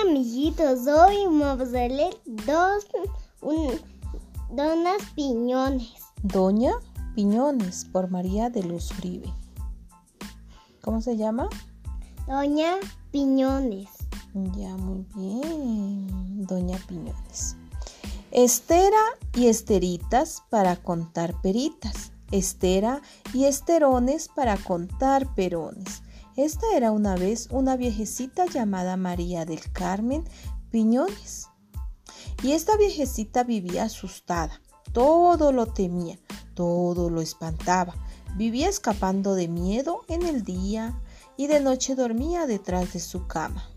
Hola amiguitos, hoy vamos a leer dos, un, Donas Piñones. Doña Piñones por María de Luz Uribe. ¿Cómo se llama? Doña Piñones. Ya, muy bien. Doña Piñones. Estera y esteritas para contar peritas. Estera y esterones para contar perones. Esta era una vez una viejecita llamada María del Carmen Piñones. Y esta viejecita vivía asustada, todo lo temía, todo lo espantaba. Vivía escapando de miedo en el día y de noche dormía detrás de su cama.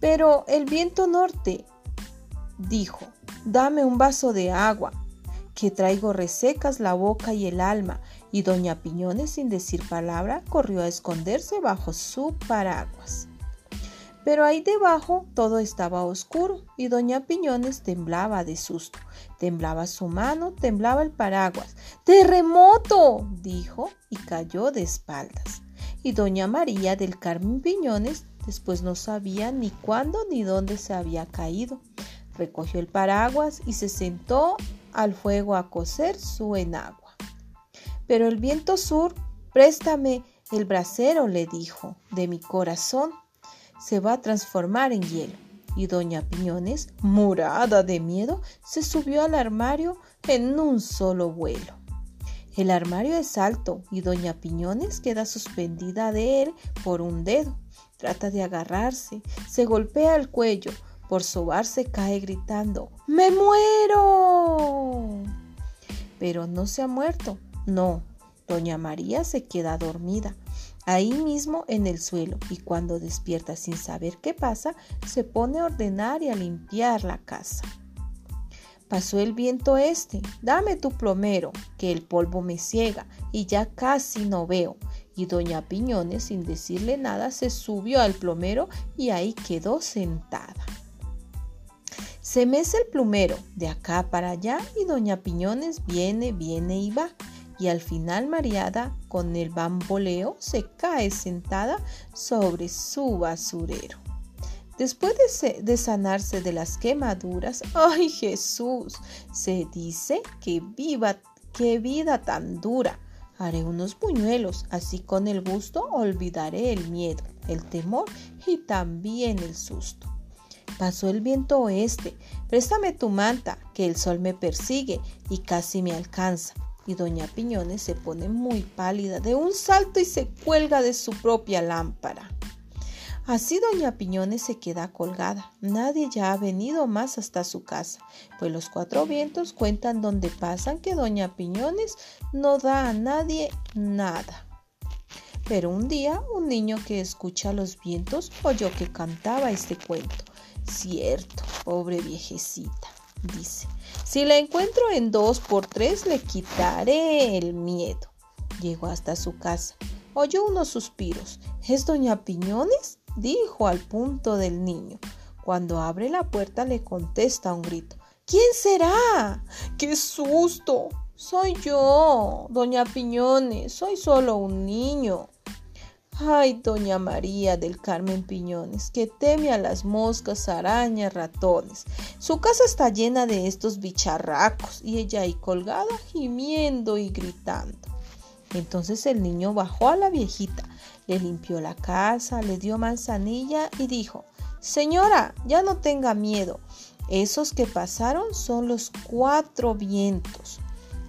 Pero el viento norte dijo, dame un vaso de agua, que traigo resecas la boca y el alma, y doña Piñones, sin decir palabra, corrió a esconderse bajo su paraguas. Pero ahí debajo todo estaba oscuro y doña Piñones temblaba de susto. Temblaba su mano, temblaba el paraguas. ¡Terremoto! dijo y cayó de espaldas. Y doña María del Carmen Piñones después no sabía ni cuándo ni dónde se había caído. Recogió el paraguas y se sentó al fuego a cocer su enagua. Pero el viento sur, préstame el brasero, le dijo, de mi corazón, se va a transformar en hielo. Y doña Piñones, murada de miedo, se subió al armario en un solo vuelo. El armario es alto y doña Piñones queda suspendida de él por un dedo. Trata de agarrarse, se golpea el cuello, por sobarse cae gritando ¡Me muero! Pero no se ha muerto. No, doña María se queda dormida, ahí mismo en el suelo, y cuando despierta sin saber qué pasa, se pone a ordenar y a limpiar la casa. Pasó el viento este, dame tu plomero, que el polvo me ciega y ya casi no veo. Y doña Piñones, sin decirle nada, se subió al plomero y ahí quedó sentada. Se mece el plumero de acá para allá y doña Piñones viene, viene y va. Y al final Mariada con el bamboleo se cae sentada sobre su basurero. Después de, de, sanarse de las quemaduras, ¡ay Jesús! Se dice que viva, qué vida tan dura. Haré unos buñuelos, así con el gusto olvidaré el miedo, el temor y también el susto. Pasó el viento oeste. Préstame tu manta, que el sol me persigue y casi me alcanza. Y doña Piñones se pone muy pálida de un salto y se cuelga de su propia lámpara. Así doña Piñones se queda colgada. Nadie ya ha venido más hasta su casa, pues los cuatro vientos cuentan donde pasan que doña Piñones no da a nadie nada. Pero un día un niño que escucha los vientos oyó que cantaba este cuento. Cierto, pobre viejecita, dice. Si la encuentro en dos por tres, le quitaré el miedo. Llegó hasta su casa. Oyó unos suspiros. ¿Es doña Piñones? dijo al punto del niño. Cuando abre la puerta le contesta un grito. ¿Quién será? ¡Qué susto! Soy yo, doña Piñones. Soy solo un niño. Ay, doña María del Carmen Piñones, que teme a las moscas, arañas, ratones. Su casa está llena de estos bicharracos y ella ahí colgada, gimiendo y gritando. Entonces el niño bajó a la viejita, le limpió la casa, le dio manzanilla y dijo, Señora, ya no tenga miedo. Esos que pasaron son los cuatro vientos.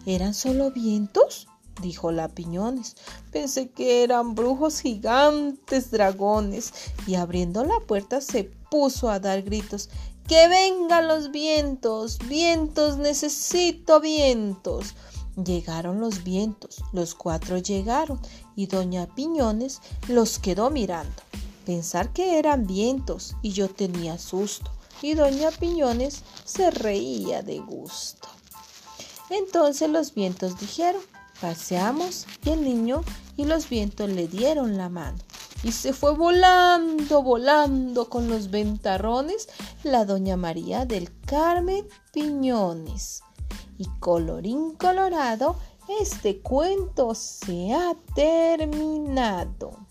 ¿Eran solo vientos? Dijo la Piñones. Pensé que eran brujos gigantes dragones y abriendo la puerta se puso a dar gritos. Que vengan los vientos, vientos, necesito vientos. Llegaron los vientos, los cuatro llegaron y doña Piñones los quedó mirando. Pensar que eran vientos y yo tenía susto y doña Piñones se reía de gusto. Entonces los vientos dijeron, Paseamos y el niño y los vientos le dieron la mano. Y se fue volando, volando con los ventarrones la doña María del Carmen Piñones. Y colorín colorado, este cuento se ha terminado.